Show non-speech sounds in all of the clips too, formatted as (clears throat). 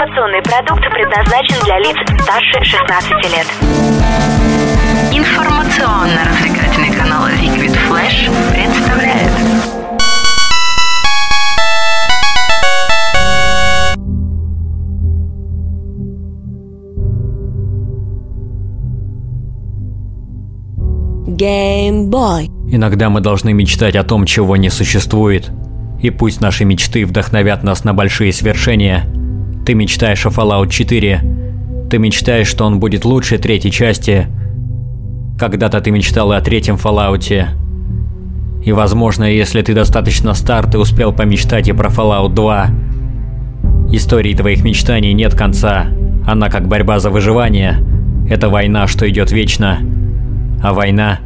Информационный продукт предназначен для лиц старше 16 лет. Информационно-развлекательный канал Liquid Flash представляет Геймбой. Иногда мы должны мечтать о том, чего не существует. И пусть наши мечты вдохновят нас на большие свершения. Ты мечтаешь о Fallout 4. Ты мечтаешь, что он будет лучше третьей части. Когда-то ты мечтал и о третьем Fallout. И возможно, если ты достаточно стар, ты успел помечтать и про Fallout 2. Истории твоих мечтаний нет конца. Она как борьба за выживание. Это война, что идет вечно. А война...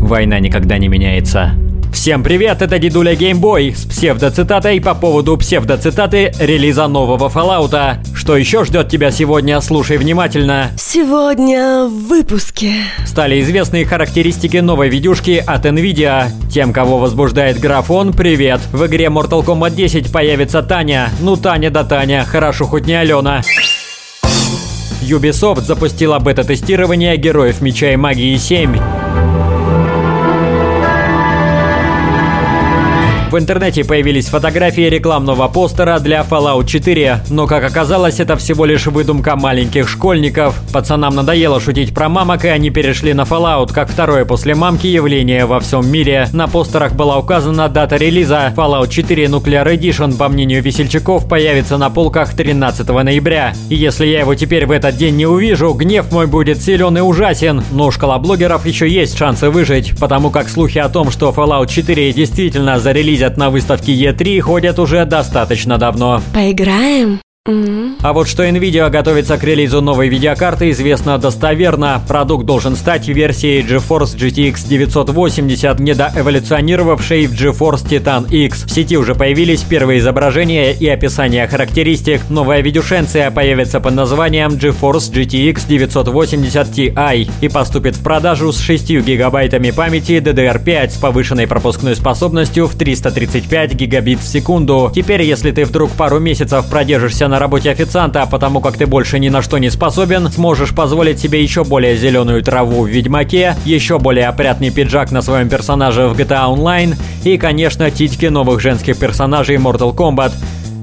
Война никогда не меняется. Всем привет, это Дедуля Геймбой с псевдоцитатой по поводу псевдоцитаты релиза нового Фоллаута. Что еще ждет тебя сегодня, слушай внимательно. Сегодня в выпуске. Стали известны характеристики новой видюшки от Nvidia. Тем, кого возбуждает графон, привет. В игре Mortal Kombat 10 появится Таня. Ну Таня да Таня, хорошо хоть не Алена. Ubisoft запустила бета-тестирование Героев Меча и Магии 7. В интернете появились фотографии рекламного постера для Fallout 4, но как оказалось, это всего лишь выдумка маленьких школьников. Пацанам надоело шутить про мамок, и они перешли на Fallout, как второе после мамки явление во всем мире. На постерах была указана дата релиза. Fallout 4 Nuclear Edition, по мнению весельчаков, появится на полках 13 ноября. И если я его теперь в этот день не увижу, гнев мой будет силен и ужасен. Но у шкала блогеров еще есть шансы выжить, потому как слухи о том, что Fallout 4 действительно зарелизят на выставке E3 ходят уже достаточно давно. Поиграем? А вот что Nvidia готовится к релизу новой видеокарты известно достоверно. Продукт должен стать версией GeForce GTX 980, недоэволюционировавшей в GeForce Titan X. В сети уже появились первые изображения и описания характеристик. Новая видюшенция появится под названием GeForce GTX 980 Ti и поступит в продажу с 6 гигабайтами памяти DDR5 с повышенной пропускной способностью в 335 гигабит в секунду. Теперь, если ты вдруг пару месяцев продержишься на работе официанта, а потому как ты больше ни на что не способен, сможешь позволить себе еще более зеленую траву в Ведьмаке, еще более опрятный пиджак на своем персонаже в GTA Online и, конечно, титьки новых женских персонажей Mortal Kombat.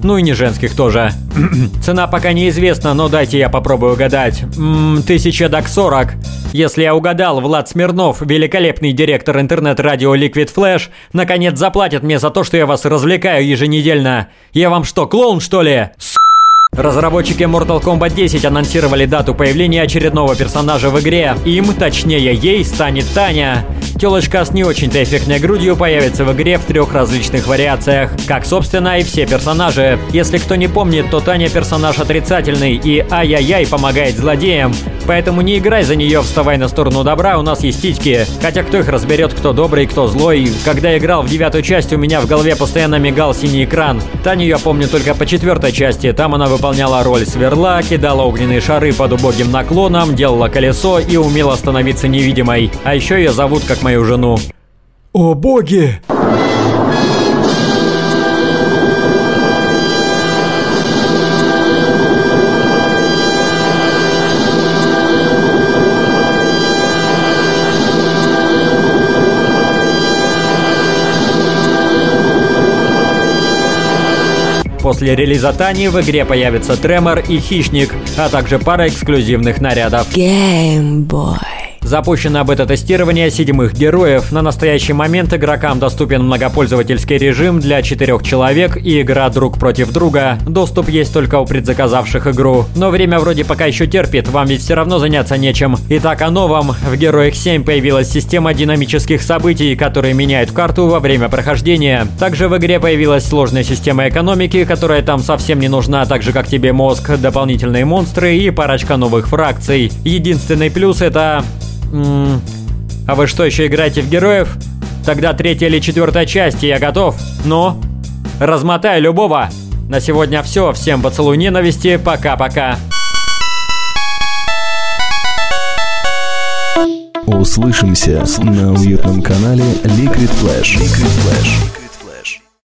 Ну и не женских тоже. (clears throat) Цена пока неизвестна, но дайте я попробую угадать. Ммм, тысяча дак 40. Если я угадал, Влад Смирнов, великолепный директор интернет-радио Liquid Flash, наконец заплатит мне за то, что я вас развлекаю еженедельно. Я вам что, клоун что ли? С Разработчики Mortal Kombat 10 анонсировали дату появления очередного персонажа в игре. Им, точнее ей, станет Таня. Телочка с не очень-то эффектной грудью появится в игре в трех различных вариациях, как, собственно, и все персонажи. Если кто не помнит, то Таня персонаж отрицательный и ай-яй-яй помогает злодеям. Поэтому не играй за нее, вставай на сторону добра, у нас есть титьки. Хотя кто их разберет, кто добрый, кто злой. Когда играл в девятую часть, у меня в голове постоянно мигал синий экран. Таню я помню только по четвертой части, там она выполняла роль сверла, кидала огненные шары под убогим наклоном, делала колесо и умела становиться невидимой. А еще ее зовут как мою жену. О боги! После релиза Тани в игре появится Тремор и Хищник, а также пара эксклюзивных нарядов. Геймбой. Запущено бета-тестирование седьмых героев. На настоящий момент игрокам доступен многопользовательский режим для четырех человек и игра друг против друга. Доступ есть только у предзаказавших игру. Но время вроде пока еще терпит, вам ведь все равно заняться нечем. Итак, о новом. В Героях 7 появилась система динамических событий, которые меняют карту во время прохождения. Также в игре появилась сложная система экономики, которая там совсем не нужна, так же как тебе мозг, дополнительные монстры и парочка новых фракций. Единственный плюс это М а вы что, еще играете в героев? Тогда третья или четвертая часть, и я готов. Ну, размотай любого. На сегодня все. Всем поцелуй ненависти. Пока-пока. Услышимся на уютном канале Liquid Flash. Liquid Flash.